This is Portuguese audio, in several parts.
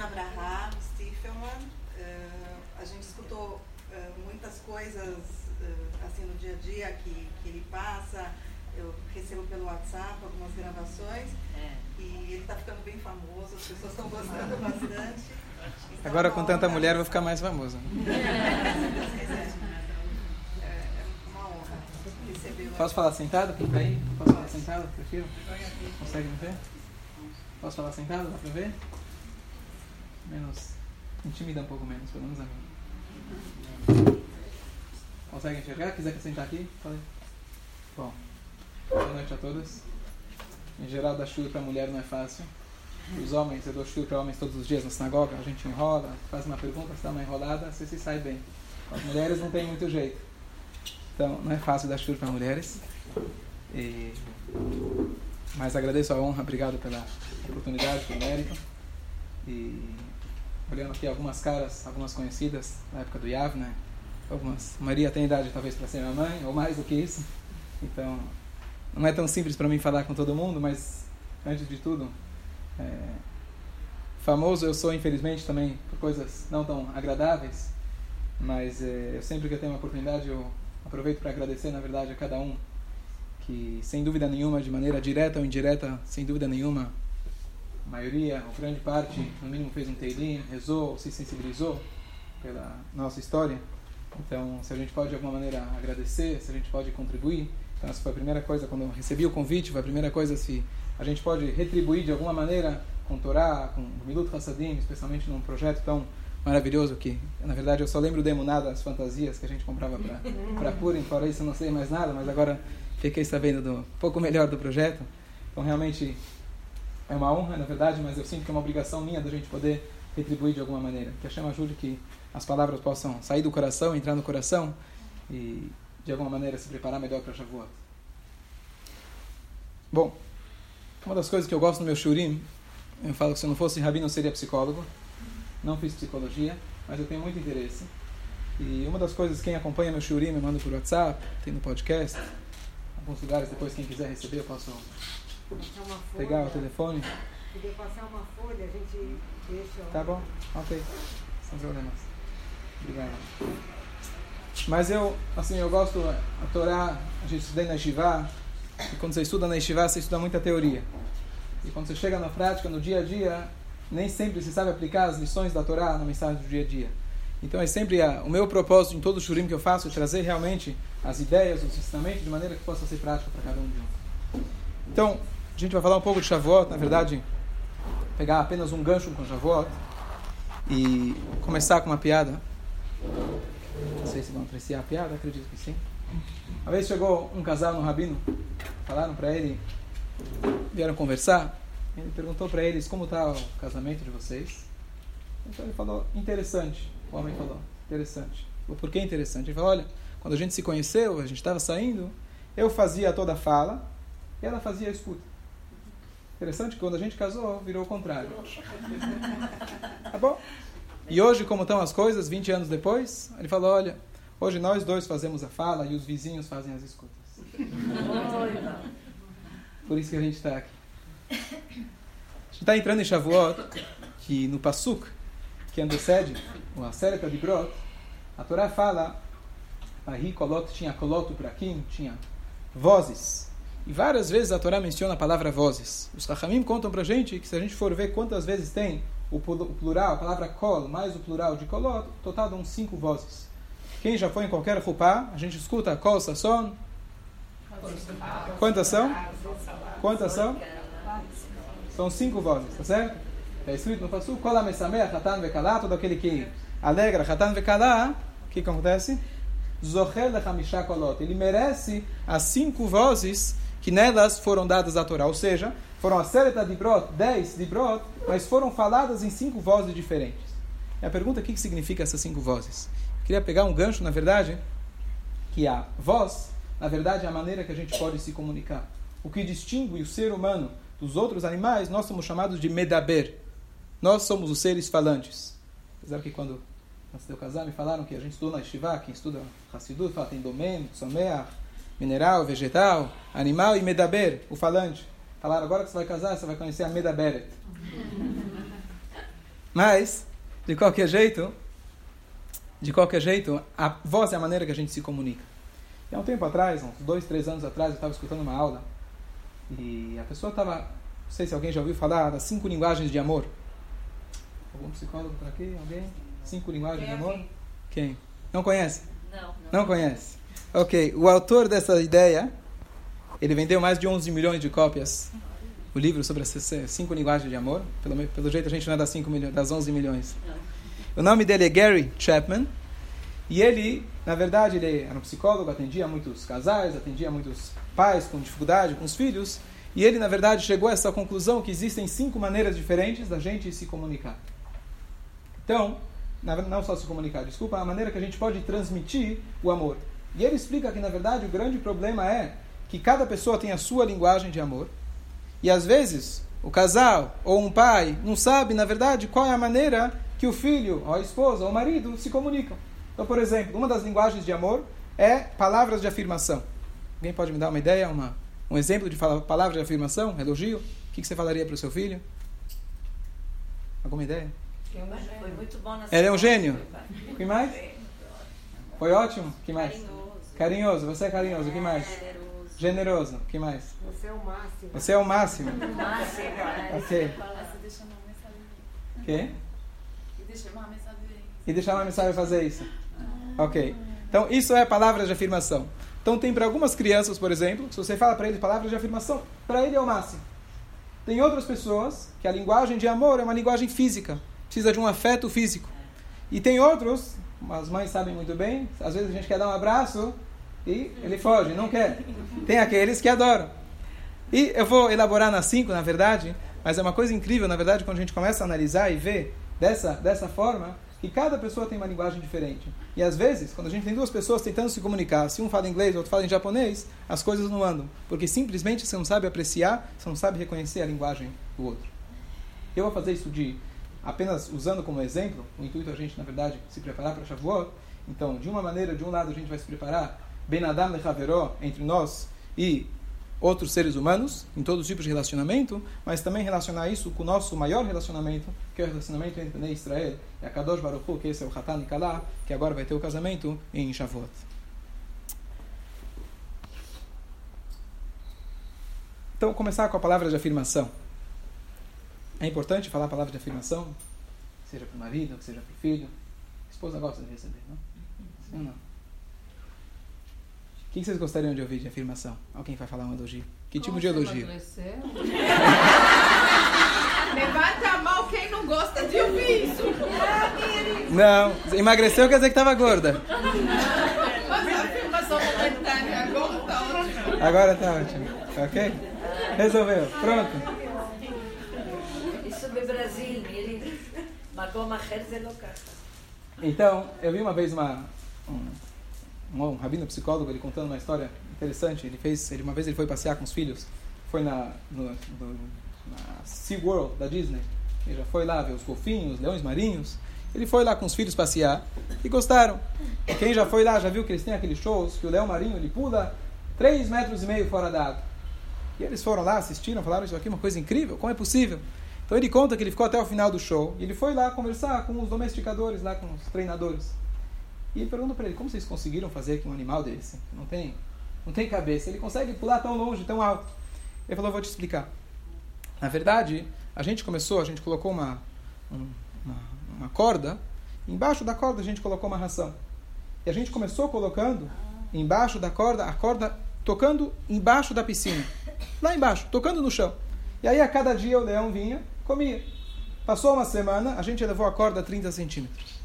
Rabino Abraham Stiefelman. Uh, a gente escutou uh, muitas coisas uh, assim no dia a dia que, que ele passa. Eu recebo pelo WhatsApp algumas gravações é. e ele está ficando bem famoso, as pessoas estão gostando bastante. Então, Agora com tanta mulher vou ficar mais famoso. É, é uma honra recebê-lo. Posso falar sentado? Aí? Posso falar sentado? Prefiro? Consegue me ver? Posso falar sentado? Dá pra ver? Menos. Intimida um pouco menos, pelo menos a mim. Consegue enxergar? Quiser sentar aqui? Falei. Bom. Boa noite a todos. Em geral, dar chuva para mulher não é fácil. Os homens, eu dou chuva para homens todos os dias na sinagoga, a gente enrola, faz uma pergunta, se dá uma enrolada, você se sai bem. As mulheres não tem muito jeito. Então, não é fácil dar chuva para mulheres. E mas agradeço a honra, obrigado pela oportunidade, pelo mérito. E olhando aqui algumas caras, algumas conhecidas da época do Yav, né? Algumas. Maria tem idade talvez para ser minha mãe, ou mais do que isso. Então, não é tão simples para mim falar com todo mundo, mas antes de tudo, é, famoso eu sou, infelizmente, também por coisas não tão agradáveis. Mas é, eu sempre que eu tenho uma oportunidade, eu aproveito para agradecer, na verdade, a cada um que, sem dúvida nenhuma, de maneira direta ou indireta, sem dúvida nenhuma, a maioria, ou grande parte, no mínimo fez um teilim, rezou, se sensibilizou pela nossa história. Então, se a gente pode de alguma maneira agradecer, se a gente pode contribuir, então essa foi a primeira coisa, quando eu recebi o convite, foi a primeira coisa se a gente pode retribuir de alguma maneira com Torá, com Milut Hassadim, especialmente num projeto tão maravilhoso que, na verdade, eu só lembro de Emuná as fantasias que a gente comprava para Purim, fora isso eu não sei mais nada, mas agora fiquei sabendo do um pouco melhor do projeto. Então, realmente é uma honra, na verdade, mas eu sinto que é uma obrigação minha da gente poder retribuir de alguma maneira. Que a Chama ajude que as palavras possam sair do coração, entrar no coração e, de alguma maneira, se preparar melhor para Shavuot. Bom, uma das coisas que eu gosto no meu shurim, eu falo que se eu não fosse rabino eu seria psicólogo. Não fiz psicologia, mas eu tenho muito interesse. E uma das coisas, quem acompanha meu shurim me manda por WhatsApp, tem no podcast, alguns lugares, depois quem quiser receber eu posso pegar o telefone. Poder passar uma folha, a gente deixa... Tá bom, ok. Sem problemas. Obrigado. Mas eu, assim, eu gosto, a Torá, a gente estuda na Yeshiva, e quando você estuda na Yeshiva, você estuda muita teoria. E quando você chega na prática, no dia a dia, nem sempre você sabe aplicar as lições da Torá na mensagem do dia a dia. Então é sempre a, o meu propósito em todo o shurim que eu faço é trazer realmente as ideias, os ensinamentos de maneira que possa ser prática para cada um de nós. Então, a gente vai falar um pouco de Shavuot, na verdade, pegar apenas um gancho com Shavuot e começar com uma piada. Não sei se vão apreciar a piada, acredito que sim. Uma vez chegou um casal no rabino, falaram para ele, vieram conversar, ele perguntou para eles como está o casamento de vocês. Então ele falou, interessante. O homem falou, interessante. Falou, por que interessante? Ele falou, olha, quando a gente se conheceu, a gente estava saindo, eu fazia toda a fala e ela fazia a escuta. Interessante que quando a gente casou, virou o contrário. Tá bom? E hoje, como estão as coisas, 20 anos depois, ele falou, olha, hoje nós dois fazemos a fala e os vizinhos fazem as escutas. Por isso que a gente está aqui. A gente está entrando em Shavuot, que no Passuk, que antecede o Asereta de Brot, a Torá fala, aí Kolot tinha Kolot Uprakim, tinha vozes. E várias vezes a Torá menciona a palavra vozes. Os Rahamim contam para a gente que se a gente for ver quantas vezes tem o plural, a palavra kol, mais o plural de kolot, total uns cinco vozes. Quem já foi em qualquer rupá, a gente escuta kol, sasson. Quantas são? Quantas são? São cinco vozes, tá certo? Está escrito no Passu, kol amesameh, hatan vekalá, todo aquele que alegra, hatan vekalá, o que acontece? Zohel lechamisha kolot. Ele merece as cinco vozes que nelas foram dadas à Torá. Ou seja, foram a Sereta de Brot, dez de Brot, mas foram faladas em cinco vozes diferentes. E a pergunta é o que significa essas cinco vozes? Eu queria pegar um gancho, na verdade, que a voz, na verdade, é a maneira que a gente pode se comunicar. O que distingue o ser humano dos outros animais, nós somos chamados de medaber. Nós somos os seres falantes. Apesar que quando antes de eu casar, me falaram que a gente estuda na Shiva, quem estuda Hassidut, fala tem domen, someach, mineral, vegetal, animal e medaber, o falante. Falaram, agora que você vai casar, você vai conhecer a medaberet. Mas, de qualquer jeito, de qualquer jeito, a voz é a maneira que a gente se comunica. E há um tempo atrás, uns dois, três anos atrás, eu estava escutando uma aula e a pessoa estava, não sei se alguém já ouviu falar das cinco linguagens de amor. Algum psicólogo por aqui? Alguém? Cinco linguagens de amor? Quem? Não conhece? Não. Não, Não conhece? Ok, o autor dessa ideia, ele vendeu mais de 11 milhões de cópias. O livro sobre as cinco linguagens de amor. Pelo, pelo jeito a gente não é das, 5 milhões, das 11 milhões. O nome dele é Gary Chapman. E ele, na verdade, ele era um psicólogo, atendia muitos casais, atendia muitos pais com dificuldade, com os filhos. E ele, na verdade, chegou a essa conclusão que existem cinco maneiras diferentes da gente se comunicar. Então, não só se comunicar, desculpa, a maneira que a gente pode transmitir o amor. E ele explica que, na verdade, o grande problema é que cada pessoa tem a sua linguagem de amor. E às vezes, o casal ou um pai não sabe, na verdade, qual é a maneira que o filho, ou a esposa, ou o marido se comunicam. Então, por exemplo, uma das linguagens de amor é palavras de afirmação. Alguém pode me dar uma ideia, uma, um exemplo de palavra de afirmação, elogio? O que, que você falaria para o seu filho? Alguma ideia? Foi muito bom na Ele é um gênio. O que mais? Foi ótimo? O que mais? Carinhoso. Você é carinhoso. O que mais? Generoso. Generoso. O que mais? Você é o máximo. Você é o máximo. Máximo. é. Ok. O quê? E deixa uma mensagem. E deixar uma mensagem fazer isso. Ok. Então, isso é palavras de afirmação. Então, tem para algumas crianças, por exemplo, se você fala para eles palavras de afirmação, para ele é o máximo. Tem outras pessoas que a linguagem de amor é uma linguagem física, precisa de um afeto físico. E tem outros, as mães sabem muito bem, às vezes a gente quer dar um abraço e ele foge, não quer. Tem aqueles que adoram. E eu vou elaborar nas cinco, na verdade, mas é uma coisa incrível, na verdade, quando a gente começa a analisar e ver dessa, dessa forma, que cada pessoa tem uma linguagem diferente. E às vezes, quando a gente tem duas pessoas tentando se comunicar, se um fala inglês, outro fala em japonês, as coisas não andam. Porque simplesmente você não sabe apreciar, você não sabe reconhecer a linguagem do outro. Eu vou fazer isso de apenas usando como exemplo, o intuito é a gente, na verdade, se preparar para Shavuot. Então, de uma maneira, de um lado a gente vai se preparar, Ben Adam Lechaveró, entre nós e outros seres humanos, em todos os tipos de relacionamento, mas também relacionar isso com o nosso maior relacionamento, que é o relacionamento entre Bnei Israel e a Kadosh Baruch Hu, que esse é o Hatan Kalá, que agora vai ter o casamento em Shavuot. Então, começar com a palavra de afirmação. É importante falar a palavra de afirmação, seja para o marido, seja para o filho. A esposa gosta de receber, não? Sim ou não? O que vocês gostariam de ouvir de afirmação? Alguém vai falar um elogio? Que tipo Como tipo de elogio? Levanta a mão quem não gosta de ouvir isso. Não, emagreceu quer dizer que estava gorda. Mas a afirmação momentânea agora está ótima. Agora está ótima. Ok? Resolveu. Pronto. Isso do Brasil, Miri. Magoma Herzelokata. Então, eu vi uma vez uma um, rabino psicólogo ele contando uma história interessante. Ele fez, ele, uma vez ele foi passear com os filhos, foi na, no, no, na SeaWorld da Disney. Ele já foi lá ver os golfinhos, leões marinhos. Ele foi lá com os filhos passear e gostaram. Quem já foi lá já viu que eles têm aqueles shows que o leão marinho ele pula 3 metros e meio fora da água. E eles foram lá, assistiram, falaram isso aqui é uma coisa incrível, como é possível? Então ele conta que ele ficou até o final do show e ele foi lá conversar com os domesticadores, lá com os treinadores. E ele para ele, como vocês conseguiram fazer que um animal desse não tem, não tem cabeça, ele consegue pular tão longe, tão alto? Ele falou, vou te explicar. Na verdade, a gente começou, a gente colocou uma, um- uma, uma corda, embaixo da corda a gente colocou uma ração. E a gente começou colocando embaixo da corda, a corda tocando embaixo da piscina. Lá embaixo, tocando no chão. E aí a cada dia o leão vinha, comia. Passou uma semana, a gente elevou a corda a 30 centímetros.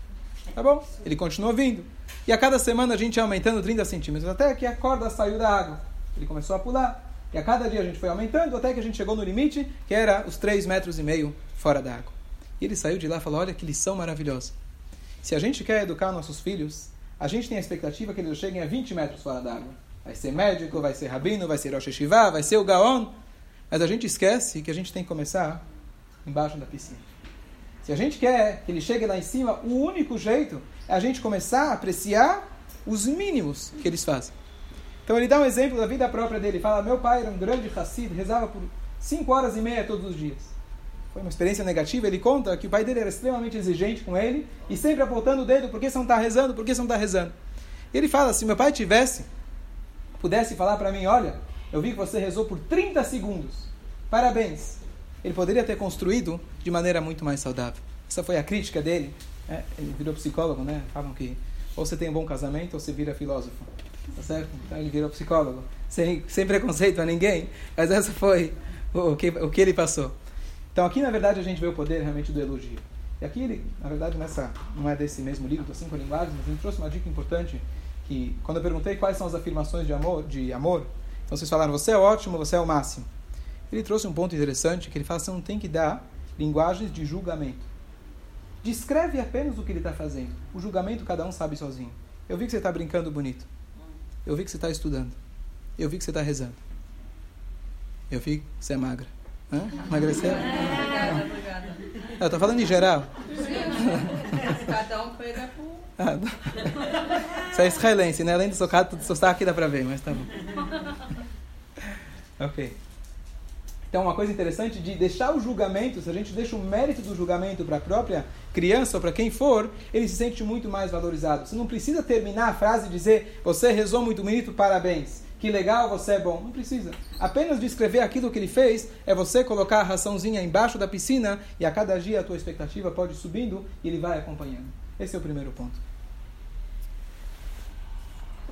Tá bom? Ele continuou vindo. E a cada semana a gente ia aumentando 30 centímetros, até que a corda saiu da água. Ele começou a pular. E a cada dia a gente foi aumentando, até que a gente chegou no limite, que era os 3 metros e meio fora da água. E ele saiu de lá e falou, olha que lição maravilhosa. Se a gente quer educar nossos filhos, a gente tem a expectativa que eles cheguem a 20 metros fora da água. Vai ser médico, vai ser rabino, vai ser Rosh Hashivá, vai ser o Gaon. Mas a gente esquece que a gente tem que começar embaixo da piscina. Se a gente quer que ele chegue lá em cima, o único jeito é a gente começar a apreciar os mínimos que eles fazem. Então ele dá um exemplo da vida própria dele. Fala, meu pai era um grande Hassid, rezava por 5 horas e meia todos os dias. foi uma experiência negativa. Ele conta que o pai dele era extremamente exigente com ele e sempre apontando o dedo: por que você não está rezando? Por que você não está rezando? Ele fala: se meu pai tivesse, pudesse falar para mim: olha, eu vi que você rezou por 30 segundos, parabéns. Ele poderia ter construído de maneira muito mais saudável. Essa foi a crítica dele. É, ele virou psicólogo, né? Falam que ou você tem um bom casamento ou você vira filósofo. Tá certo? Então ele virou psicólogo. Sem, sem preconceito a ninguém, mas essa foi o que, o que ele passou. Então aqui, na verdade, a gente vê o poder realmente do elogio. E aqui ele, na verdade, nessa não é desse mesmo livro, das cinco linguagens, mas ele trouxe uma dica importante que quando eu perguntei quais são as afirmações de amor, de amor, então vocês falaram você é ótimo, você é o máximo. Ele trouxe um ponto interessante que ele fala você não tem que dar linguagens de julgamento. Descreve apenas o que ele está fazendo. O julgamento cada um sabe sozinho. Eu vi que você está brincando bonito. Eu vi que você está estudando. Eu vi que você está rezando. Eu vi que você é magra. Hã? Emagreceu? Obrigada, obrigada. Eu estou falando em geral. Cada um pega por. Ah, Isso é israelense, né? Além do sotaque, do sotaque dá pra ver, mas tá bom. Ok. Então, uma coisa interessante de deixar o julgamento, se a gente deixa o mérito do julgamento para a própria criança ou para quem for, ele se sente muito mais valorizado. Você não precisa terminar a frase e dizer, você rezou muito bonito, parabéns. Que legal, você é bom. Não precisa. Apenas descrever aquilo que ele fez é você colocar a raçãozinha embaixo da piscina e a cada dia a tua expectativa pode ir subindo e ele vai acompanhando. Esse é o primeiro ponto.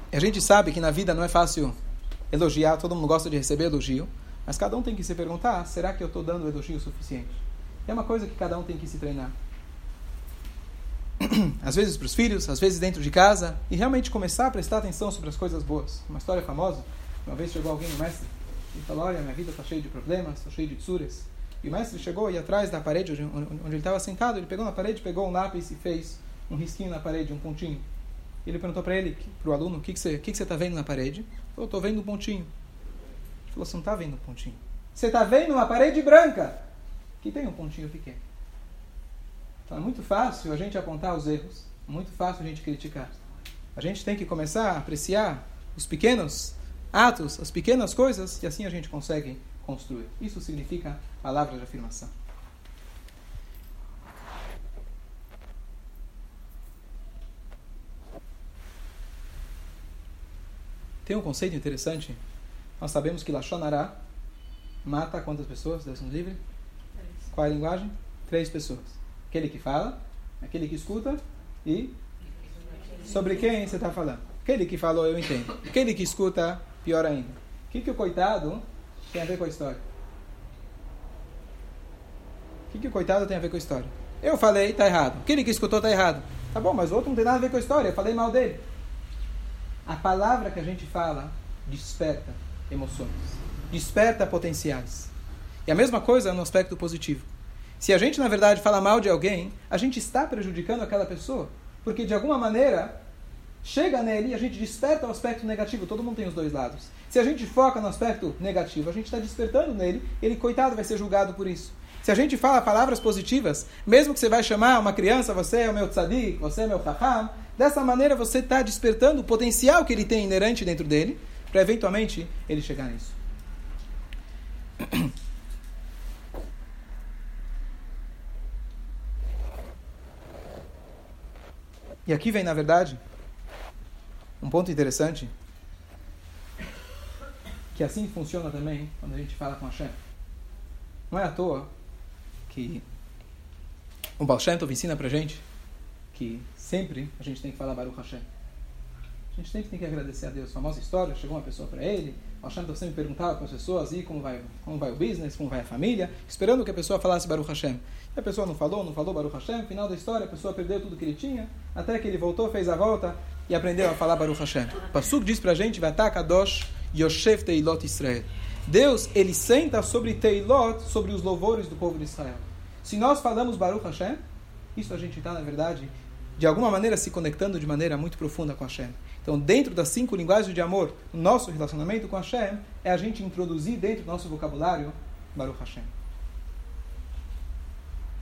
A gente sabe que na vida não é fácil elogiar, todo mundo gosta de receber elogio. Mas cada um tem que se perguntar: será que eu estou dando elogio suficiente? É uma coisa que cada um tem que se treinar. Às vezes para os filhos, às vezes dentro de casa, e realmente começar a prestar atenção sobre as coisas boas. Uma história famosa: uma vez chegou alguém no mestre e falou: Olha, minha vida está cheia de problemas, está cheia de tsuras. E o mestre chegou e atrás da parede onde, onde ele estava sentado, ele pegou na parede, pegou um lápis e fez um risquinho na parede, um pontinho. Ele perguntou para ele, para o aluno, o que, que você está vendo na parede? Eu estou vendo um pontinho falou, você não está vendo um pontinho. Você está vendo uma parede branca que tem um pontinho pequeno. Então é muito fácil a gente apontar os erros, muito fácil a gente criticar. A gente tem que começar a apreciar os pequenos atos, as pequenas coisas, e assim a gente consegue construir. Isso significa palavra de afirmação. Tem um conceito interessante nós sabemos que Lachonará mata quantas pessoas? Deus nos livre? Qual é a linguagem? Três pessoas. Aquele que fala, aquele que escuta e sobre quem você está falando. Aquele que falou, eu entendo. Aquele que escuta, pior ainda. O que, que o coitado tem a ver com a história? O que, que o coitado tem a ver com a história? Eu falei, está errado. Aquele que escutou está errado. Tá bom, mas o outro não tem nada a ver com a história. Eu falei mal dele. A palavra que a gente fala desperta emoções, desperta potenciais. E a mesma coisa no aspecto positivo. Se a gente, na verdade, fala mal de alguém, a gente está prejudicando aquela pessoa, porque de alguma maneira chega nele e a gente desperta o aspecto negativo. Todo mundo tem os dois lados. Se a gente foca no aspecto negativo, a gente está despertando nele, ele, coitado, vai ser julgado por isso. Se a gente fala palavras positivas, mesmo que você vai chamar uma criança, você é o meu tzadik, você é meu faham, dessa maneira você está despertando o potencial que ele tem inerente dentro dele, para eventualmente ele chegar nisso. E aqui vem, na verdade, um ponto interessante, que assim funciona também quando a gente fala com a Shem. Não é à toa que o Baal Shem Tov ensina pra gente que sempre a gente tem que falar Baruch Hashem. A gente sempre tem que agradecer a Deus. Famosa história, chegou uma pessoa para ele, o Hashem então perguntava para as pessoas e como vai, como vai o business, como vai a família, esperando que a pessoa falasse Baruch Hashem. E a pessoa não falou, não falou Baruch Hashem, final da história a pessoa perdeu tudo que ele tinha, até que ele voltou, fez a volta e aprendeu a falar Baruch Hashem. O Pasuk diz para a gente, Vatakadosh Yoshev Teilot Israel. Deus, ele senta sobre Teilot, sobre os louvores do povo de Israel. Se nós falamos Baruch Hashem, isso a gente está, na verdade, de alguma maneira se conectando de maneira muito profunda com Hashem. Então, dentro das cinco linguagens de amor, o nosso relacionamento com Hashem é a gente introduzir dentro do nosso vocabulário Baruch Hashem.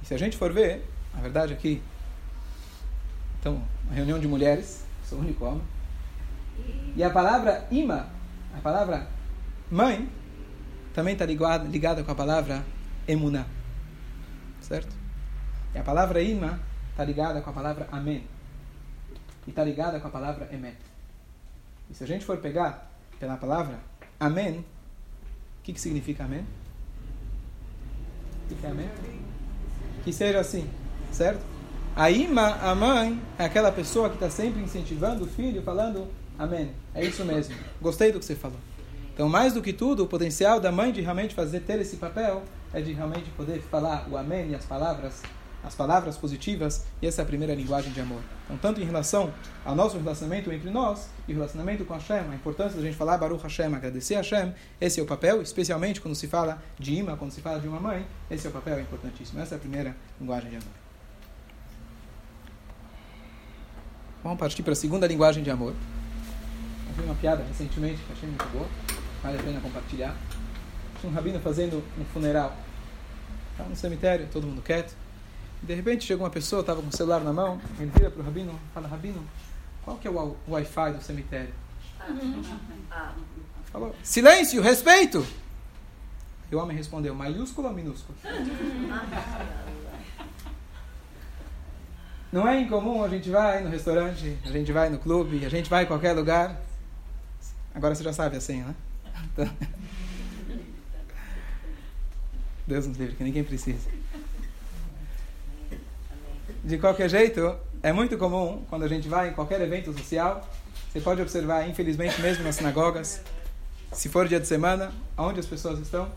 E se a gente for ver, a verdade aqui, é então, uma reunião de mulheres, sou o único homem, e a palavra ima, a palavra mãe, também está ligada, ligada com a palavra emuná. certo? E a palavra ima está ligada com a palavra amém. E está ligada com a palavra emet. E se a gente for pegar pela palavra amém, o que, que significa amém? Que é amém? Que seja assim, certo? A ima, a mãe, é aquela pessoa que está sempre incentivando o filho, falando amém. É isso mesmo. Gostei do que você falou. Então, mais do que tudo, o potencial da mãe de realmente fazer ter esse papel é de realmente poder falar o amém e as palavras as palavras positivas, e essa é a primeira linguagem de amor. Então, tanto em relação ao nosso relacionamento entre nós e o relacionamento com Hashem, a importância da gente falar Baruch Hashem, agradecer a Hashem, esse é o papel, especialmente quando se fala de imã, quando se fala de uma mãe, esse é o papel importantíssimo. Essa é a primeira linguagem de amor. Vamos partir para a segunda linguagem de amor. Eu vi uma piada recentemente que achei muito boa, vale a pena compartilhar. Tinha um rabino fazendo um funeral. Estava no cemitério, todo mundo quieto. De repente chegou uma pessoa, estava com o celular na mão, ele vira para o Rabino fala, Rabino, qual que é o Wi-Fi do cemitério? Falou, silêncio, respeito! E o homem respondeu, maiúsculo ou minúsculo? Não é incomum, a gente vai no restaurante, a gente vai no clube, a gente vai em qualquer lugar. Agora você já sabe a senha, né? Então... Deus nos livre, que ninguém precisa. De qualquer jeito, é muito comum quando a gente vai em qualquer evento social, você pode observar, infelizmente, mesmo nas sinagogas, se for dia de semana, onde as pessoas estão?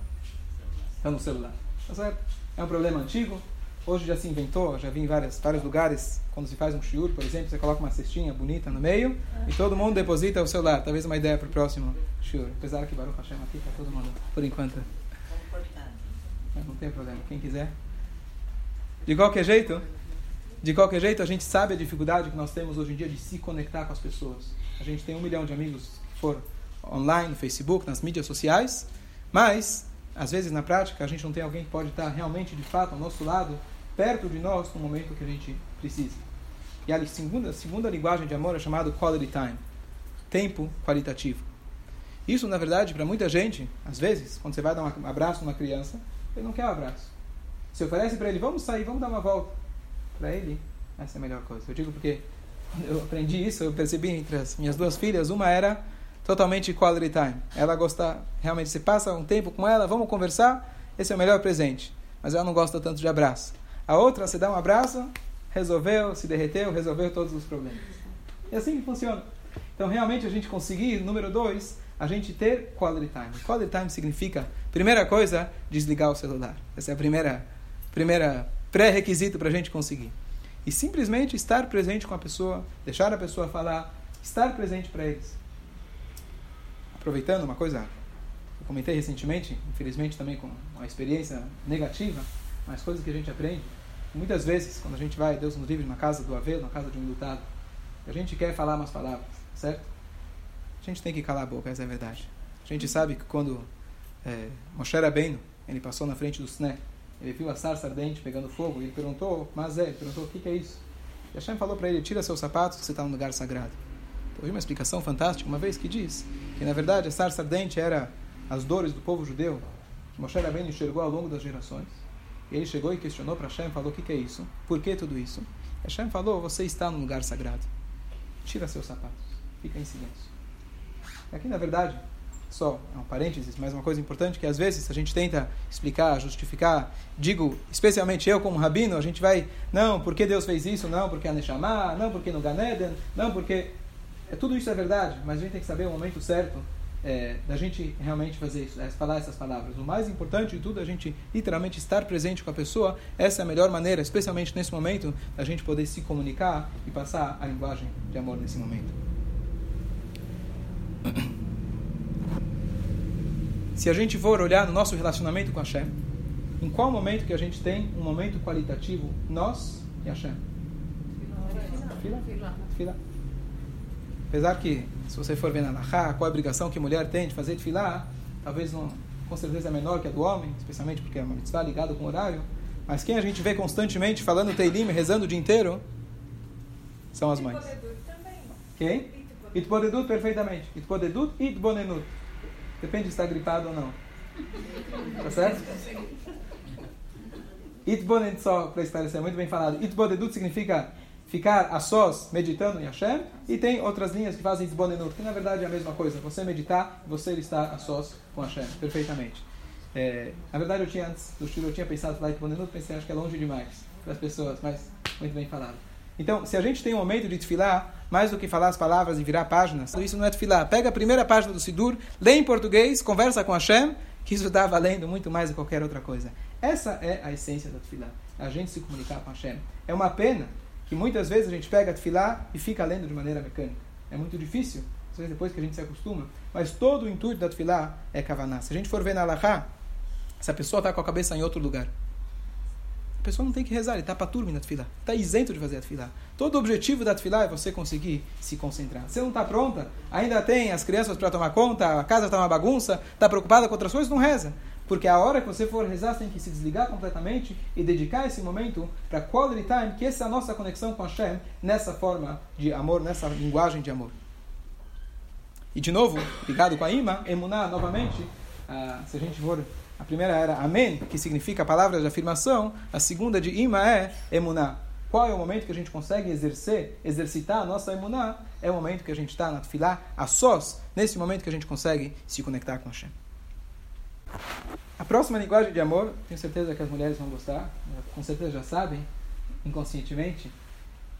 Estão no celular. Tá certo? É um problema antigo. Hoje já se inventou, já vi em vários, vários lugares, quando se faz um shiur, por exemplo, você coloca uma cestinha bonita no meio e todo mundo deposita o celular. Talvez uma ideia para o próximo shiur. Apesar que Baruch Hashem aqui para todo mundo, por enquanto. Não tem problema. Quem quiser. De qualquer jeito, de qualquer jeito, a gente sabe a dificuldade que nós temos hoje em dia de se conectar com as pessoas. A gente tem um milhão de amigos que foram online, no Facebook, nas mídias sociais, mas, às vezes, na prática, a gente não tem alguém que pode estar realmente, de fato, ao nosso lado, perto de nós, no momento que a gente precisa. E a segunda, a segunda linguagem de amor é chamado quality time tempo qualitativo. Isso, na verdade, para muita gente, às vezes, quando você vai dar um abraço numa criança, ele não quer um abraço. Você oferece para ele, vamos sair, vamos dar uma volta para ele, essa é a melhor coisa. Eu digo porque eu aprendi isso, eu percebi entre as minhas duas filhas, uma era totalmente quality time. Ela gosta, realmente, você passa um tempo com ela, vamos conversar, esse é o melhor presente. Mas ela não gosta tanto de abraço. A outra, você dá um abraço, resolveu, se derreteu, resolveu todos os problemas. E assim que funciona. Então, realmente, a gente conseguir, número dois, a gente ter quality time. Quality time significa, primeira coisa, desligar o celular. Essa é a primeira, primeira pré-requisito para a gente conseguir. E simplesmente estar presente com a pessoa, deixar a pessoa falar, estar presente para eles. Aproveitando uma coisa, eu comentei recentemente, infelizmente também com uma experiência negativa, mas coisas que a gente aprende. Muitas vezes, quando a gente vai, Deus nos livre, na casa do avelo, na casa de um lutado, a gente quer falar umas palavras, certo? A gente tem que calar a boca, essa é a verdade. A gente sabe que quando é, Moshe Rabbeinu, ele passou na frente do Sné, ele viu a sarça ardente pegando fogo e ele perguntou, mas é, perguntou o que, que é isso? E Hashem falou para ele, tira seus sapatos, você está num lugar sagrado. Eu vi uma explicação fantástica uma vez que diz que na verdade a sarça ardente era as dores do povo judeu que Moshe Rabbeinu enxergou ao longo das gerações. Ele chegou e questionou para Hashem, falou o que, que é isso? Por que tudo isso? Hashem falou, você está num lugar sagrado. Tira seus sapatos, fica em silêncio. Aqui na verdade só é um parênteses, mas uma coisa importante que às vezes a gente tenta explicar, justificar, digo, especialmente eu como rabino, a gente vai, não, porque Deus fez isso, não, porque a não, porque no Ganeden, não, porque... É, tudo isso é verdade, mas a gente tem que saber o momento certo é, da gente realmente fazer isso, é, falar essas palavras. O mais importante de tudo é a gente literalmente estar presente com a pessoa. Essa é a melhor maneira, especialmente nesse momento, da gente poder se comunicar e passar a linguagem de amor nesse momento. Se a gente for olhar no nosso relacionamento com Hashem, em qual momento que a gente tem um momento qualitativo, nós e Hashem? Fila? Fila. Apesar que, se você for ver na Lahá, qual a obrigação que a mulher tem de fazer de filar, talvez não, com certeza é menor que a do homem, especialmente porque é uma mitzvah ligada com o horário, mas quem a gente vê constantemente falando Teilim, rezando o dia inteiro, são as mães. Quem? Itpodedut perfeitamente. Itpodedut e Itbonenut. Depende se está gripado ou não. Tá certo? Itboned, só para esclarecer, muito bem falado. Itbonedut significa ficar a sós meditando em Hashem. E tem outras linhas que fazem Itbonedut, que na verdade é a mesma coisa. Você meditar, você estar a sós com Hashem, perfeitamente. É, na verdade, eu tinha antes do estilo, eu tinha pensado falar Itbonedut, pensei, acho que é longe demais para as pessoas, mas muito bem falado. Então, se a gente tem um momento de tefilá, mais do que falar as palavras e virar páginas, isso não é tefilá. Pega a primeira página do Sidur, lê em português, conversa com Hashem, que isso está valendo muito mais do que qualquer outra coisa. Essa é a essência da tefilá, a gente se comunicar com Hashem. É uma pena que muitas vezes a gente pega a tefilá e fica lendo de maneira mecânica. É muito difícil, às vezes depois que a gente se acostuma, mas todo o intuito da tefilá é kavaná. Se a gente for ver na Allahá, essa pessoa está com a cabeça em outro lugar. A pessoa não tem que rezar, ele está para turma na tefilá. Está isento de fazer a tefilá. Todo o objetivo da tefilá é você conseguir se concentrar. Você não está pronta, ainda tem as crianças para tomar conta, a casa está uma bagunça, está preocupada com outras coisas, não reza. Porque a hora que você for rezar, você tem que se desligar completamente e dedicar esse momento para quality time, que essa é a nossa conexão com Hashem, nessa forma de amor, nessa linguagem de amor. E de novo, ligado com a Ima, Emuná, novamente, uh, se a gente for a primeira era Amém, que significa palavras de afirmação. A segunda de Ima é Emuná. Qual é o momento que a gente consegue exercer, exercitar a nossa Emuná? É o momento que a gente está na Tfilá, a sós, nesse momento que a gente consegue se conectar com Hashem. A próxima linguagem de amor, tenho certeza que as mulheres vão gostar, com certeza já sabem, inconscientemente,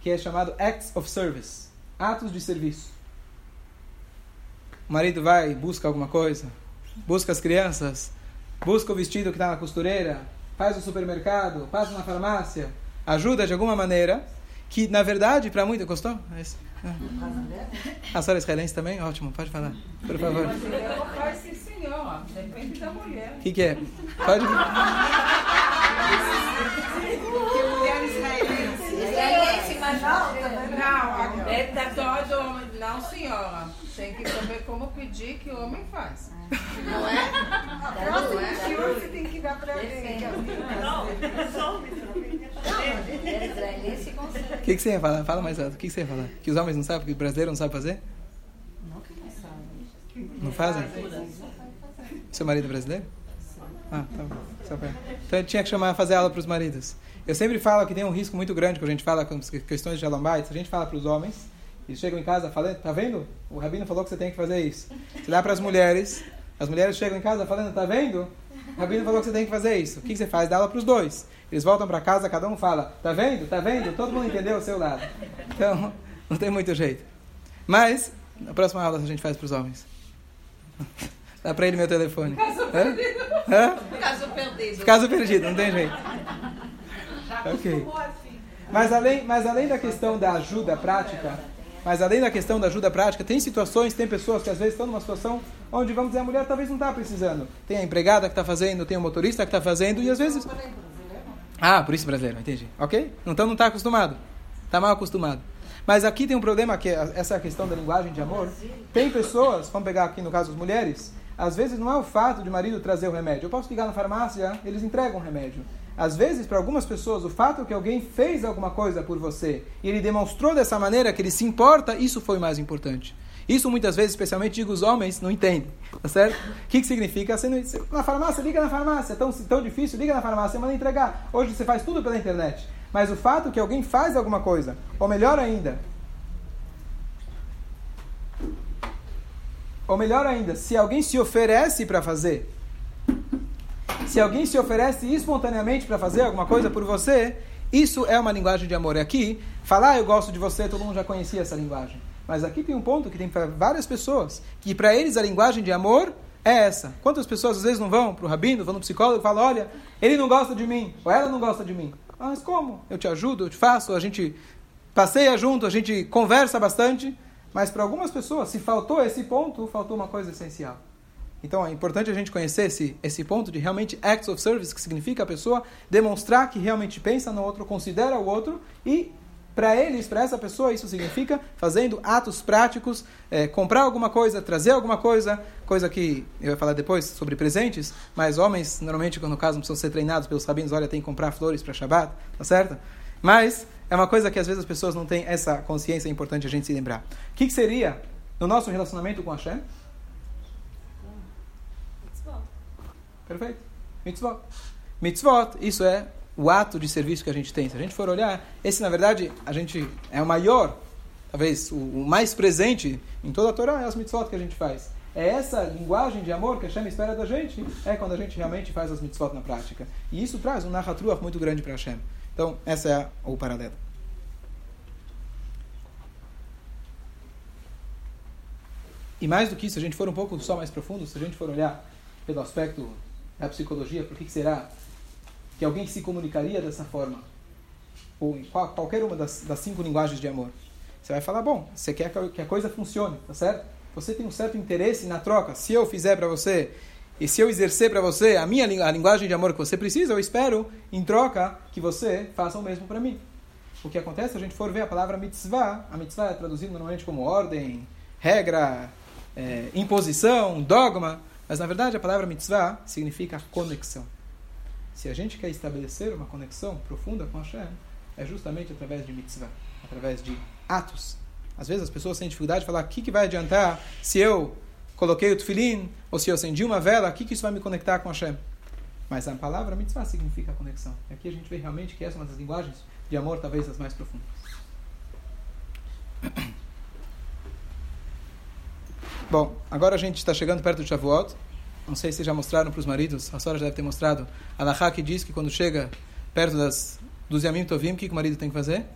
que é chamado acts of service, atos de serviço. O marido vai, busca alguma coisa, busca as crianças, busca o vestido que está na costureira, faz o supermercado, passa na farmácia, ajuda de alguma maneira, que na verdade, para muitos. Gostou? É a senhora israelense também? Ótimo, pode falar, por favor. Depende da mulher. O que, que é? Pode. não. É. Não, senhora. Tem que saber como pedir que o homem faz. Não é? Próximo que você tem que dar pra ver. O que, que você ia falar? Fala mais alto. O que, que você ia falar? Que os homens não sabem, que o brasileiro não sabe fazer? Não que não sabem. Não fazem? Seu marido é brasileiro? Ah, tá bom. Só pra... Então eu tinha que chamar fazer aula para os maridos. Eu sempre falo que tem um risco muito grande quando a gente fala com questões de shalom a gente fala para os homens, eles chegam em casa falando, tá vendo? O rabino falou que você tem que fazer isso. Se dá para as mulheres, as mulheres chegam em casa falando, tá vendo? O rabino falou que você tem que fazer isso. O que, você faz? Dá aula para os dois. Eles voltam para casa, cada um fala, tá vendo? Tá vendo? Todo mundo entendeu o seu lado. Então, não tem muito jeito. Mas, na próxima aula a gente faz para os homens. Dá para ele meu telefone. Caso perdido. Hã? Caso perdido. Caso perdido, não tem jeito. Ok. assim. Mas além, mas além da questão da ajuda prática, mas além da questão da ajuda prática, tem situações, tem pessoas que às vezes estão numa situação onde, vamos dizer, a mulher talvez não está precisando. Tem a empregada que está fazendo, tem o motorista que está fazendo, e às vezes. Ah, por isso brasileiro, entendi. Ok? Então não está acostumado. Está mal acostumado. Mas aqui tem um problema, que é essa questão da linguagem de amor. Tem pessoas, vamos pegar aqui no caso as mulheres, às vezes não é o fato de o marido trazer o remédio. Eu posso ligar na farmácia, eles entregam o remédio. Às vezes, para algumas pessoas, o fato que alguém fez alguma coisa por você e ele demonstrou dessa maneira que ele se importa, isso foi mais importante. Isso muitas vezes, especialmente digo os homens, não entendem, tá certo? O que, que significa? Você não, na farmácia, liga na farmácia, é tão, tão difícil, liga na farmácia, manda entregar. Hoje você faz tudo pela internet. Mas o fato que alguém faz alguma coisa, ou melhor ainda, ou melhor ainda, se alguém se oferece para fazer, se alguém se oferece espontaneamente para fazer alguma coisa por você, isso é uma linguagem de amor. E aqui, falar eu gosto de você, todo mundo já conhecia essa linguagem. Mas aqui tem um ponto que tem para várias pessoas, que para eles a linguagem de amor é essa. Quantas pessoas às vezes não vão para o rabino, vão no psicólogo e falam, olha, ele não gosta de mim, ou ela não gosta de mim. Ah, mas como? Eu te ajudo, eu te faço, a gente passeia junto, a gente conversa bastante. Mas para algumas pessoas, se faltou esse ponto, faltou uma coisa essencial. Então é importante a gente conhecer esse, esse ponto de realmente acts of service, que significa a pessoa demonstrar que realmente pensa no outro, considera o outro e para eles, para essa pessoa, isso significa fazendo atos práticos, é, comprar alguma coisa, trazer alguma coisa, coisa que eu vou falar depois sobre presentes, mas homens, normalmente, quando no caso, precisam ser treinados pelos rabinos, olha, tem que comprar flores para Shabbat, tá certo? Mas é uma coisa que às vezes as pessoas não têm essa consciência, é importante a gente se lembrar. O que, que seria no nosso relacionamento com Hashem? Perfeito. Mitzvot. Mitzvot, isso é o ato de serviço que a gente tem. Se a gente for olhar, esse na verdade a gente é o maior, talvez o, mais presente em toda a Torá é as mitzvot que a gente faz. É essa linguagem de amor que a Hashem espera da gente, é quando a gente realmente faz as mitzvot na prática. E isso traz um narratruach muito grande para Hashem. Então, essa é o paralelo. E mais do que isso, se a gente for um pouco só mais profundo, se a gente for olhar pelo aspecto da psicologia, por que será que alguém se comunicaria dessa forma? Ou em qual, qualquer uma das, das cinco linguagens de amor? Você vai falar, bom, você quer que a coisa funcione, tá certo? Você tem um certo interesse na troca. Se eu fizer para você e se eu exercer para você a minha a linguagem de amor que você precisa, eu espero, em troca, que você faça o mesmo para mim. O que acontece, se a gente for ver a palavra mitzvah, a mitzvah é traduzida normalmente como ordem, regra, é, imposição, dogma, mas na verdade a palavra mitzvah significa conexão. Se a gente quer estabelecer uma conexão profunda com Hashem, é justamente através de mitzvah, através de atos. Às vezes as pessoas têm dificuldade de falar o que, que vai adiantar se eu coloquei o tefilim ou se eu acendi uma vela, o que, que isso vai me conectar com Hashem? Mas a palavra mitzvah significa conexão. Aqui a gente vê realmente que essa é uma das linguagens de amor, talvez as mais profundas. Bom, agora a gente está chegando perto de Shavuot. Não sei se já mostraram para os maridos, a senhora já deve ter mostrado. A Lahá que diz que quando chega perto das, dos Yamim Tovim, o que, que o marido tem que fazer?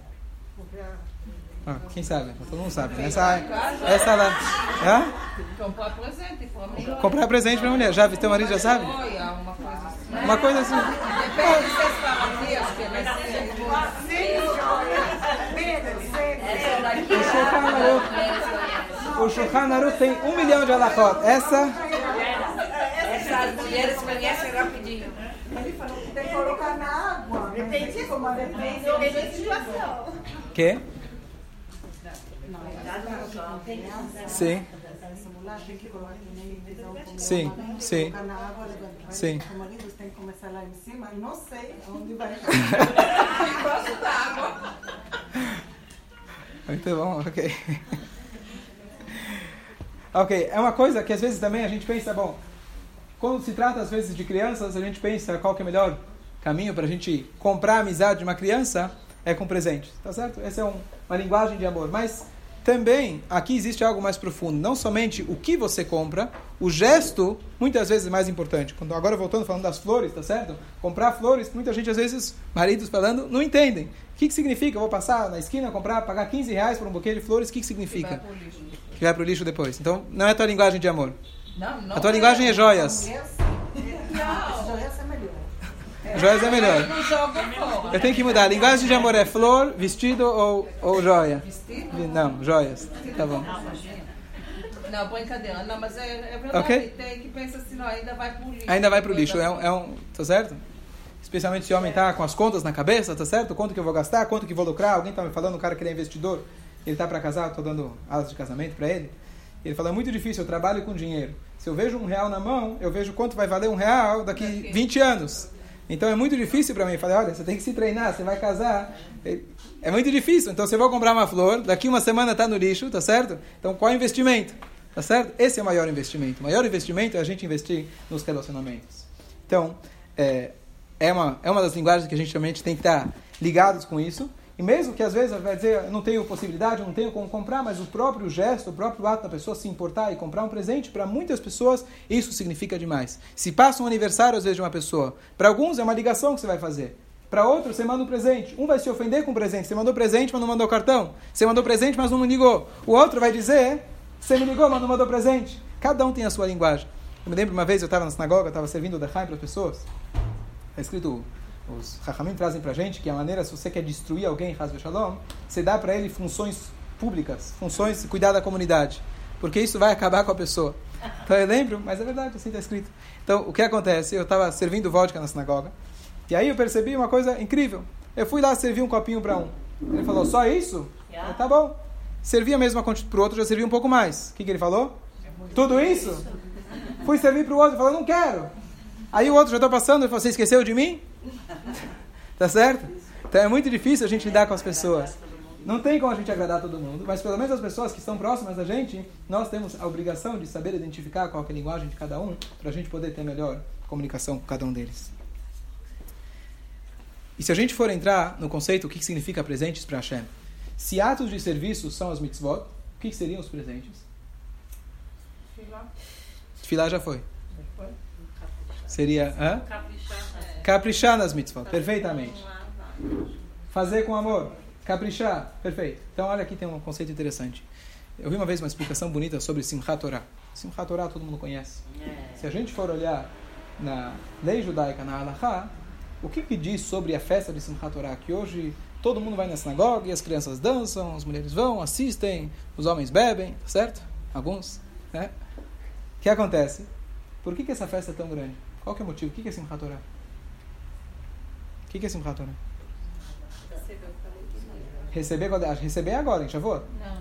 Ah, quem sabe? Todo mundo sabe. Essa, essa lá. Hã? Comprar presente para a mulher. Comprar presente para a mulher. Já, teu marido já sabe? Olha, uma coisa assim. Uma coisa assim. Depende se que vai ser. Essa daqui O Shulchan Aruch, tem um milhão de alachot. Essa, Essas mulheres conhecem rapidinho. Ele falou que tem que colocar na água. Depende depende da situação. que? Sim, sim, sim. água. Sim. O marido tem que começar lá em cima. Não sei onde vai. Muito bom, ok. Ok, é uma coisa que às vezes também a gente pensa, bom, quando se trata às vezes de crianças, a gente pensa qual que é o melhor caminho para a gente comprar a amizade de uma criança é com presente, tá certo? Essa é um, uma linguagem de amor, mas também aqui existe algo mais profundo, não somente o que você compra, o gesto muitas vezes é mais importante. Quando agora voltando falando das flores, tá certo? Comprar flores, muita gente às vezes, maridos falando, não entendem. O que, que significa? Eu vou passar na esquina, comprar, pagar 15 reais por um buquê de flores, o que, que significa? Que vai pro lixo depois. Então, não é a tua linguagem de amor. Não, não. A tua linguagem é joias. Joias é melhor. Joias é melhor. Não fora. Eu tenho que mudar. A linguagem de amor é flor, vestido ou, ou joia? Vestido? Não, joias. Tá bom. Não, brincadeira. Não, mas é, é verdade. Ok. Tem que pensar assim, não, ainda vai pro lixo. Ainda vai pro lixo. É um, é um, tá certo? Especialmente se o homem tá com as contas na cabeça, tá certo? Quanto que eu vou gastar, quanto que eu vou lucrar. Alguém tá me falando, um cara que ele é investidor, ele tá para casar, eu tô dando alas de casamento para ele. Ele falou, é muito difícil, eu trabalho com dinheiro. Se eu vejo um real na mão, eu vejo quanto vai valer um real daqui Daqui. 20 anos. Então é muito difícil para mim. Eu falei, olha, você tem que se treinar, você vai casar. É muito difícil. Então, eu vou comprar uma flor, daqui uma semana está no lixo, tá certo? Então, qual é o investimento? Tá certo? Esse é o maior investimento. O maior investimento é a gente investir nos relacionamentos. Então, é, é, uma, é uma das linguagens que a gente realmente tem que estar ligados com isso. E mesmo que às vezes vai dizer, não tenho possibilidade, não tenho como comprar, mas o próprio gesto, o próprio ato da pessoa se importar e comprar um presente, para muitas pessoas, isso significa demais. Se passa um aniversário, às vezes, de uma pessoa, para alguns é uma ligação que você vai fazer. Para outros, você manda um presente. Um vai se ofender com o presente. Você mandou presente, mas não mandou cartão. Você mandou presente, mas não me ligou. O outro vai dizer, você me ligou, mas não mandou presente. Cada um tem a sua linguagem. Eu me lembro uma vez, eu estava na sinagoga, estava servindo o Dechaim para as pessoas. Está escrito, os Rahamim trazem para a gente que a maneira, se você quer destruir alguém, Shalom, você dá para ele funções públicas, funções de cuidar da comunidade. Porque isso vai acabar com a pessoa. Então eu lembro, mas é verdade, assim está escrito. Então o que acontece? Eu estava servindo vodka na sinagoga, e aí eu percebi uma coisa incrível. Eu fui lá servir um copinho para um. Ele falou, só isso? Eu falei, tá bom. Servi a mesma quantidade para o outro, já servi um pouco mais. O que, que ele falou? Tudo isso? Fui servir para o outro, ele falou, não quero. Aí o outro já está passando, ele falou, você esqueceu de mim? tá certo? Então é muito difícil a gente lidar com as pessoas. Não tem como a gente agradar todo mundo, mas pelo menos as pessoas que estão próximas da gente, nós temos a obrigação de saber identificar qual é a linguagem de cada um, para a gente poder ter melhor comunicação com cada um deles. E se a gente for entrar no conceito o que significa presentes para Hashem, se atos de serviço são as mitzvot, o que seriam os presentes? Tefilá já foi. Seria hã? caprichar nas mitzvot, perfeitamente. Fazer com amor, caprichar, perfeito. Então olha aqui tem um conceito interessante. Eu vi uma vez uma explicação bonita sobre Simchat Torah. Simchat Torah todo mundo conhece. Se a gente for olhar na lei judaica, na Halachá, o que, que diz sobre a festa de Simchat Torah? Que hoje todo mundo vai na sinagoga e as crianças dançam, as mulheres vão, assistem, os homens bebem, certo? Alguns, né? O que acontece? Por que, que essa festa é tão grande? Qual que é o motivo? O que, é Simchat Torah? O que, é Simchat Torah? Receber, receber agora, em Shavuot? Não.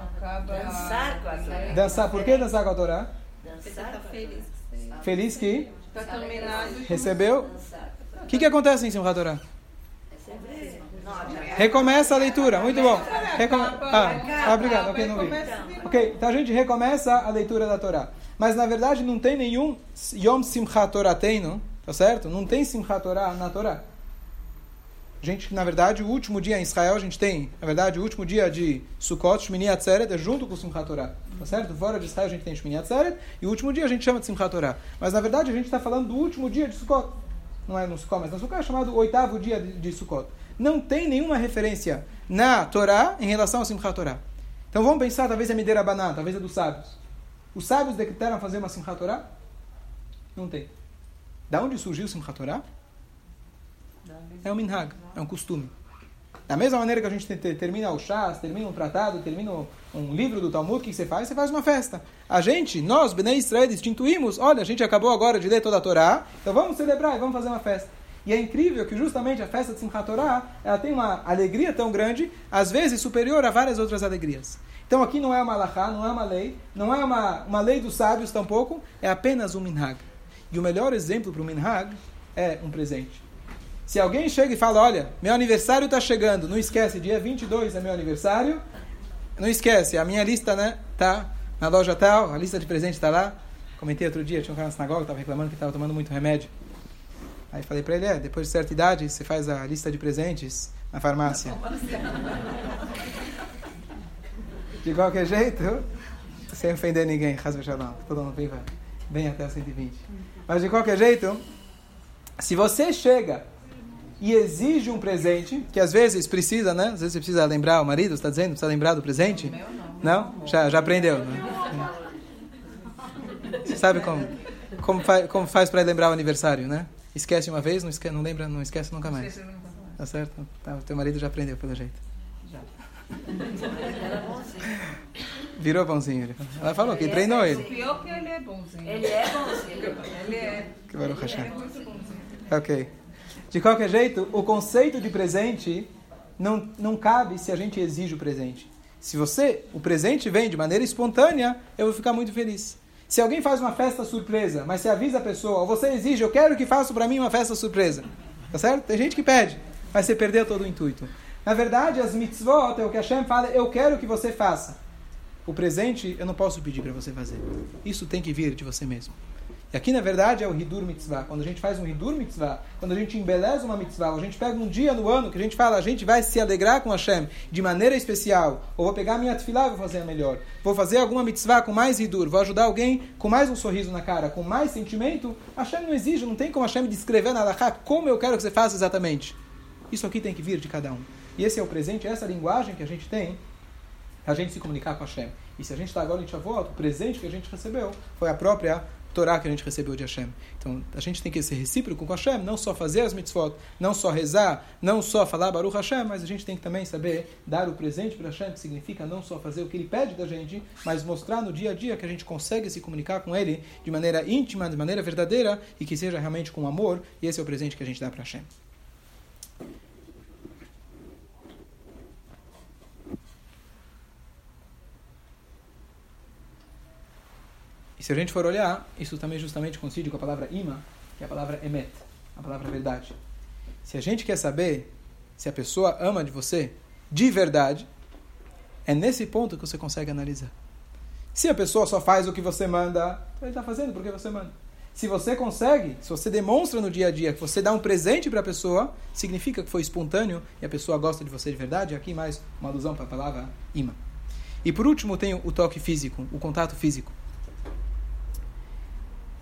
Acaba... Dançar com a Torá. Dançar, por que dançar com a Torá? Dançar feliz. Feliz que Está terminado. recebeu. O que, que acontece em Simchat Torah? Não, Recomeça a leitura, muito bom. Recome... Ah, ah, obrigado, ok, não vi. Ok, então a gente recomeça a leitura da Torá. Mas na verdade não tem nenhum Yom Simchat Torah tem, não? Tá certo? Não tem Simchat Torah na Torá. A gente, na verdade, o último dia em Israel, a gente tem, na verdade, o último dia de Sukkot, Shmini Atzeret, é junto com o Simchat Torah. Tá certo? Fora de Israel a gente tem Shmini Atzeret, e o último dia a gente chama de Simchat Torah. Mas, na verdade, a gente está falando do último dia de Sukkot. Não é no Sukkot, mas no Sukkot é chamado oitavo dia de, de Sukkot. Não tem nenhuma referência na Torá em relação ao Simchat Torah. Então vamos pensar, talvez é Mideira Baná, talvez é dos sábios. Os sábios decretaram fazer uma Simchat Torah? Não tem. Da onde surgiu o Simchat Torah? É um minhag, é um costume. Da mesma maneira que a gente termina o chás, termina um tratado, termina um livro do Talmud, o que você faz? Você faz uma festa. A gente, nós, Bnei Israel, instituímos, olha, a gente acabou agora de ler toda a Torá, então vamos celebrar e vamos fazer uma festa. E é incrível que justamente a festa de Simchat Torah, ela tem uma alegria tão grande, às vezes superior a várias outras alegrias. Então aqui não é uma alahá, não é uma lei, não é uma, uma lei dos sábios tampouco, é apenas um minhag. E o melhor exemplo para o minhag é um presente. Se alguém chega e fala, olha, meu aniversário está chegando, não esquece, dia 22 é meu aniversário, não esquece, a minha lista, né, tá na loja tal, a lista de presente está lá. Comentei outro dia, tinha um cara na sinagoga, estava reclamando que estava tomando muito remédio. Aí falei para ele, é, depois de certa idade, você faz a lista de presentes na farmácia. De qualquer jeito, sem ofender ninguém, todo mundo viva bem até 120. Mas de qualquer jeito, se você chega e exige um presente, que às vezes precisa, né? Às vezes você precisa lembrar o marido, está dizendo? Precisa lembrar do presente? Não? Já, já aprendeu, né? Você sabe como, como, faz, como faz para lembrar o aniversário, né? Esquece uma vez, não, esquece, não lembra, não esquece nunca mais. Tá certo? Tá, teu marido já aprendeu, pelo jeito. Já. Virou bonzinho. Ela falou que treinou ele. Pior que ele é bonzinho. Ele é bonzinho. Ele é. Que Hashem. Ele é muito bonzinho. Ok. De qualquer jeito, o conceito de presente não, não cabe se a gente exige o presente. Se você, o presente vem de maneira espontânea, eu vou ficar muito feliz. Se alguém faz uma festa surpresa, mas você avisa a pessoa, você exige, eu quero que faça para mim uma festa surpresa. Tá certo? Tem gente que pede, mas você perdeu todo o intuito. Na verdade, as mitzvot é o que Hashem fala, eu quero que você faça. O presente eu não posso pedir para você fazer. Isso tem que vir de você mesmo. E aqui, na verdade, é o Hidur Mitzvah. Quando a gente faz um Hidur Mitzvah, quando a gente embeleza uma Mitzvah, a gente pega um dia no ano que a gente fala, a gente vai se alegrar com Hashem de maneira especial, ou vou pegar minha tefilá e vou fazer a melhor. Vou fazer alguma Mitzvah com mais Hidur, vou ajudar alguém com mais um sorriso na cara, com mais sentimento. Hashem não exige, não tem como Hashem descrever na Alahá como eu quero que você faça exatamente. Isso aqui tem que vir de cada um. E esse é o presente, essa linguagem que a gente tem, a gente se comunicar com Hashem. E se a gente está agora em Shavuot, o presente que a gente recebeu foi a própria Torá que a gente recebeu de Hashem. Então, a gente tem que ser recíproco com Hashem, não só fazer as mitzvot, não só rezar, não só falar Baruch Hashem, mas a gente tem que também saber dar o presente para Hashem, que significa não só fazer o que ele pede da gente, mas mostrar no dia a dia que a gente consegue se comunicar com ele de maneira íntima, de maneira verdadeira e que seja realmente com amor, e esse é o presente que a gente dá para Hashem. E se a gente for olhar, isso também justamente coincide com a palavra ima, que é a palavra emet, a palavra verdade. Se a gente quer saber se a pessoa ama de você de verdade, é nesse ponto que você consegue analisar. Se a pessoa só faz o que você manda, ele está fazendo porque você manda. Se você consegue, se você demonstra no dia a dia que você dá um presente para a pessoa, significa que foi espontâneo e a pessoa gosta de você de verdade. Aqui mais uma alusão para a palavra ima. E por último tem o toque físico, o contato físico.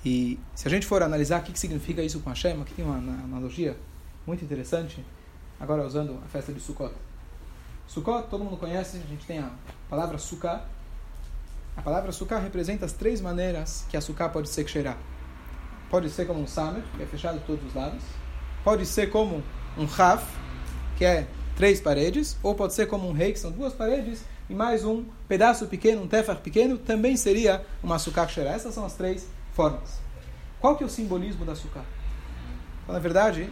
E se a gente for analisar o que, significa isso com Hashem, aqui tem uma analogia muito interessante, agora usando a festa de Sukkot. Sukkot, todo mundo conhece, a gente tem a palavra Sukkah. A palavra Sukkah representa as três maneiras que a Sukkah pode ser cheirar. Pode ser como um samer, que é fechado de todos os lados. Pode ser como um raf, que é três paredes. Ou pode ser como um rei, que são duas paredes. E mais um pedaço pequeno, um tefar pequeno, também seria uma Sukkah cheirar. Essas são as três formas. Qual que é o simbolismo da Sukkah? Então, na verdade,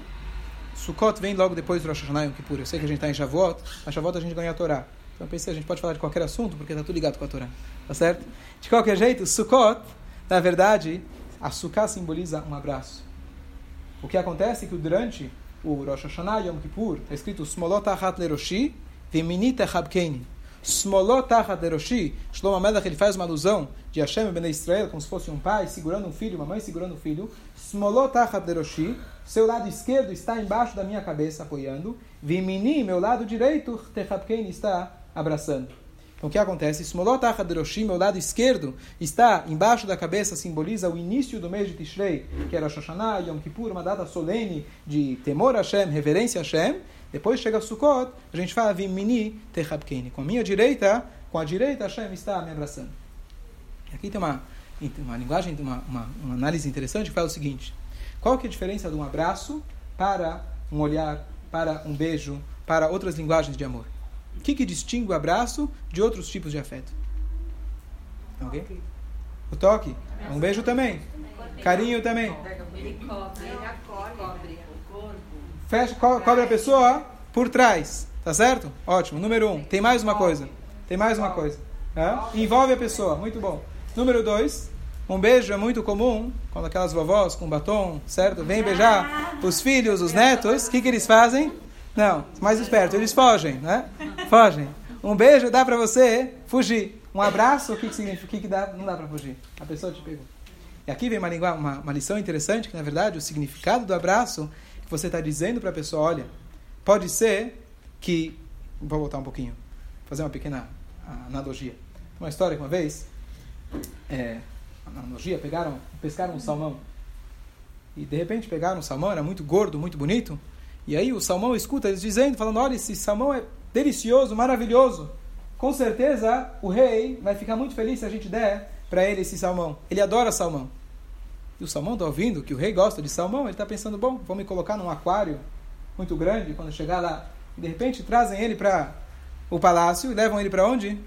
Sukkot vem logo depois do Rosh Hashanah Yom Kippur. Eu sei que a gente está em Shavuot, na Shavuot a gente ganha a Torá. Então eu pensei, a gente pode falar de qualquer assunto, porque está tudo ligado com a Torá. Tá certo? De qualquer jeito, Sukkot, na verdade, a Sukkah simboliza um abraço. O que acontece é que durante o Rosh Hashanah Yom Kippur, está escrito Smolot Achat Leroshi, Veminita Chabkeini. Smolot Achat Leroshi, Shlomo Melech, ele faz uma alusão de Hashem Ben Israel, como se fosse um pai segurando um filho, uma mãe segurando um filho. Smolot Achat Leroshi, seu lado esquerdo está embaixo da minha cabeça, apoiando. Vimini, meu lado direito, Techapkeini, está abraçando. Então o que acontece? Smolot Achaderoshim, meu lado esquerdo, está embaixo da cabeça, simboliza o início do mês de Tishrei, que era Shoshana, Yom Kippur, uma data solene de temor a Hashem, reverência a Hashem. Depois chega Sukkot, a gente fala Vimini Techabkeni. Com a minha direita, com a direita Hashem está me abraçando. Aqui tem uma, uma linguagem, uma, uma, uma análise interessante que fala o seguinte. Qual que é a diferença de um abraço para um olhar, para um beijo, para outras linguagens de amor? O que, que distingue o abraço de outros tipos de afeto? Okay? O toque. Um beijo também. Carinho também. Fecha, co cobre a pessoa por trás. Tá certo? Ótimo. Número um. Tem mais uma coisa. Tem mais uma coisa. É? Envolve a pessoa. Muito bom. Número dois. Um beijo é muito comum quando aquelas vovós com batom, certo? Vêm beijar os filhos, os netos. O que, que eles fazem? Não, mais esperto, eles fogem, né? Fogem. Um beijo dá para você fugir. Um abraço, o que, que significa? O que, que dá? Não dá para fugir. A pessoa te pegou. E aqui vem uma, uma, uma lição interessante, que na verdade o significado do abraço você está dizendo para a pessoa, olha, pode ser que... Vou voltar um pouquinho, fazer uma pequena analogia. Uma história que uma vez, é, analogia, pegaram, pescaram um salmão. E de repente pegaram um salmão, era muito gordo, muito bonito. E aí o salmão escuta eles dizendo, falando: olha, esse salmão é delicioso, maravilhoso. Com certeza o rei vai ficar muito feliz se a gente der para ele esse salmão. Ele adora salmão. E o salmão está ouvindo que o rei gosta de salmão, ele está pensando: bom, vou me colocar num aquário muito grande quando chegar lá. E de repente trazem ele para o palácio e levam ele para onde?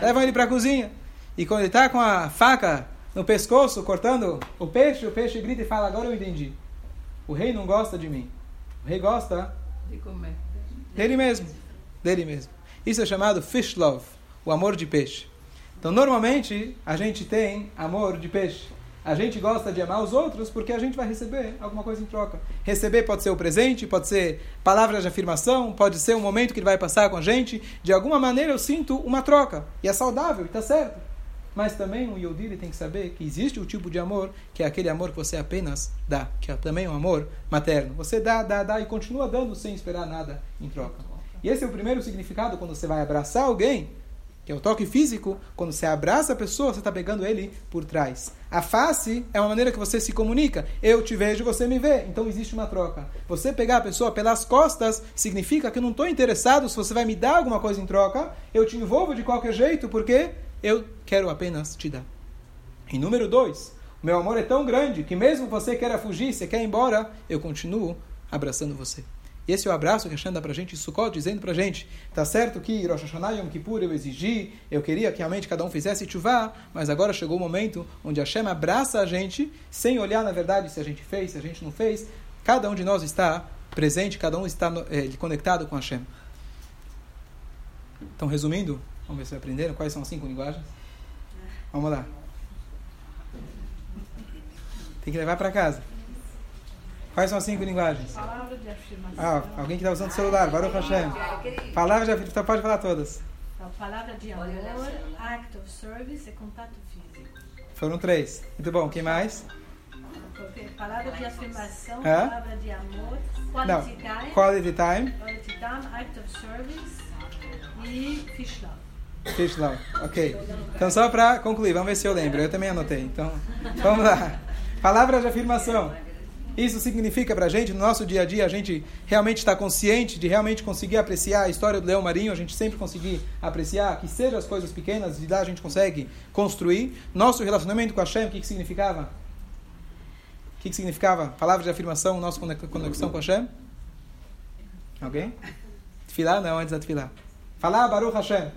Levam ele para a cozinha. E quando ele está com a faca no pescoço cortando o peixe, o peixe grita e fala: agora eu entendi. O rei não gosta de mim. O rei gosta de comer. Dele mesmo. Dele mesmo. Isso é chamado fish love, o amor de peixe. Então, normalmente, a gente tem amor de peixe. A gente gosta de amar os outros porque a gente vai receber alguma coisa em troca. Receber pode ser o presente, pode ser palavras de afirmação, pode ser um momento que ele vai passar com a gente. De alguma maneira eu sinto uma troca. E é saudável, está certo. Mas também um Yodi tem que saber que existe o tipo de amor que é aquele amor que você apenas dá, que é também um amor materno. Você dá, dá, dá e continua dando sem esperar nada em troca. E esse é o primeiro significado quando você vai abraçar alguém, que é o toque físico. Quando você abraça a pessoa, você está pegando ele por trás. A face é uma maneira que você se comunica. Eu te vejo, você me vê. Então existe uma troca. Você pegar a pessoa pelas costas significa que eu não estou interessado se você vai me dar alguma coisa em troca. Eu te envolvo de qualquer jeito, porque eu quero apenas te dar. E número dois, meu amor é tão grande que mesmo você queira fugir, você quer ir embora, eu continuo abraçando você. E esse é o abraço que Hashem dá pra gente em Sukkot, dizendo pra gente, tá certo que Rosh Hashanah Yom Kippur eu exigi, eu queria que realmente cada um fizesse chuvá, mas agora chegou o momento onde Hashem abraça a gente, sem olhar na verdade se a gente fez, se a gente não fez, cada um de nós está presente, cada um está é, conectado com Hashem. Então, resumindo, Vamos ver se aprenderam quais são as cinco linguagens. Vamos lá. Tem que levar para casa. Quais são as cinco linguagens? Palavra de afirmação. Ah, alguém que está usando o celular, Baruch Hashem. Palavra de afirmação, pode falar todas. Então, palavra de amor, act of service e contato físico. Foram três. Muito bom. Quem mais? Palavra de afirmação, Hã? palavra de amor, Não. quality time, Quality time. quality time, act of service e fish love. Fish love. Ok. Então, só para concluir, vamos ver se eu lembro. Eu também anotei. Então, vamos lá. Palavra de afirmação. Isso significa para a gente, no nosso dia a dia, a gente realmente está consciente de realmente conseguir apreciar a história do leão marinho, a gente sempre conseguir apreciar, que seja as coisas pequenas, de lá a gente consegue construir. Nosso relacionamento com a Hashem, o que, que significava? O que, que significava? Palavra de afirmação, nossa conexão com a Hashem? Alguém? Tfilah? Não, antes da Tfilah. Falar Baruch Hashem.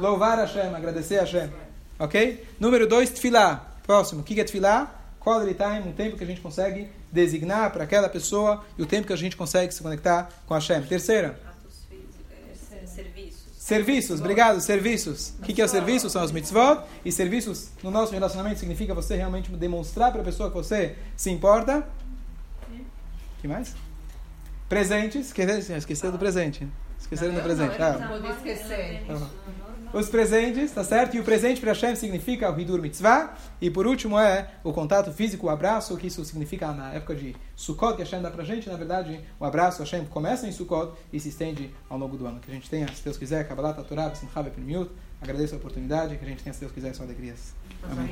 Louvar Hashem, agradecer Hashem. Ok? Número dois, Tfilah. Próximo, o que é Tfilah? Quality time, um tempo que a gente consegue designar para aquela pessoa e o tempo que a gente consegue se conectar com Hashem. Terceira, Atos físicos, é, serviços. serviços. Obrigado, serviços. O que, que é o serviço? São os mitzvot. E serviços no nosso relacionamento significa você realmente demonstrar para a pessoa que você se importa. O que mais? Presentes. Esqueceram, do presente. Esqueceram do presente. Ah, Não pode esquecer. Os presentes, tá certo? E o presente para Hashem significa o Hidur Mitzvah. E por último é o contato físico, o abraço, que isso significa na época de Sukkot, que Hashem dá pra gente. Na verdade, o abraço Hashem começa em Sukkot e se estende ao longo do ano. Que a gente tenha, se Deus quiser, Kabbalah, Torah, Simcha, Bepnimiut. Agradeço a oportunidade, que a gente tenha, se Deus quiser, só alegrias. Amém.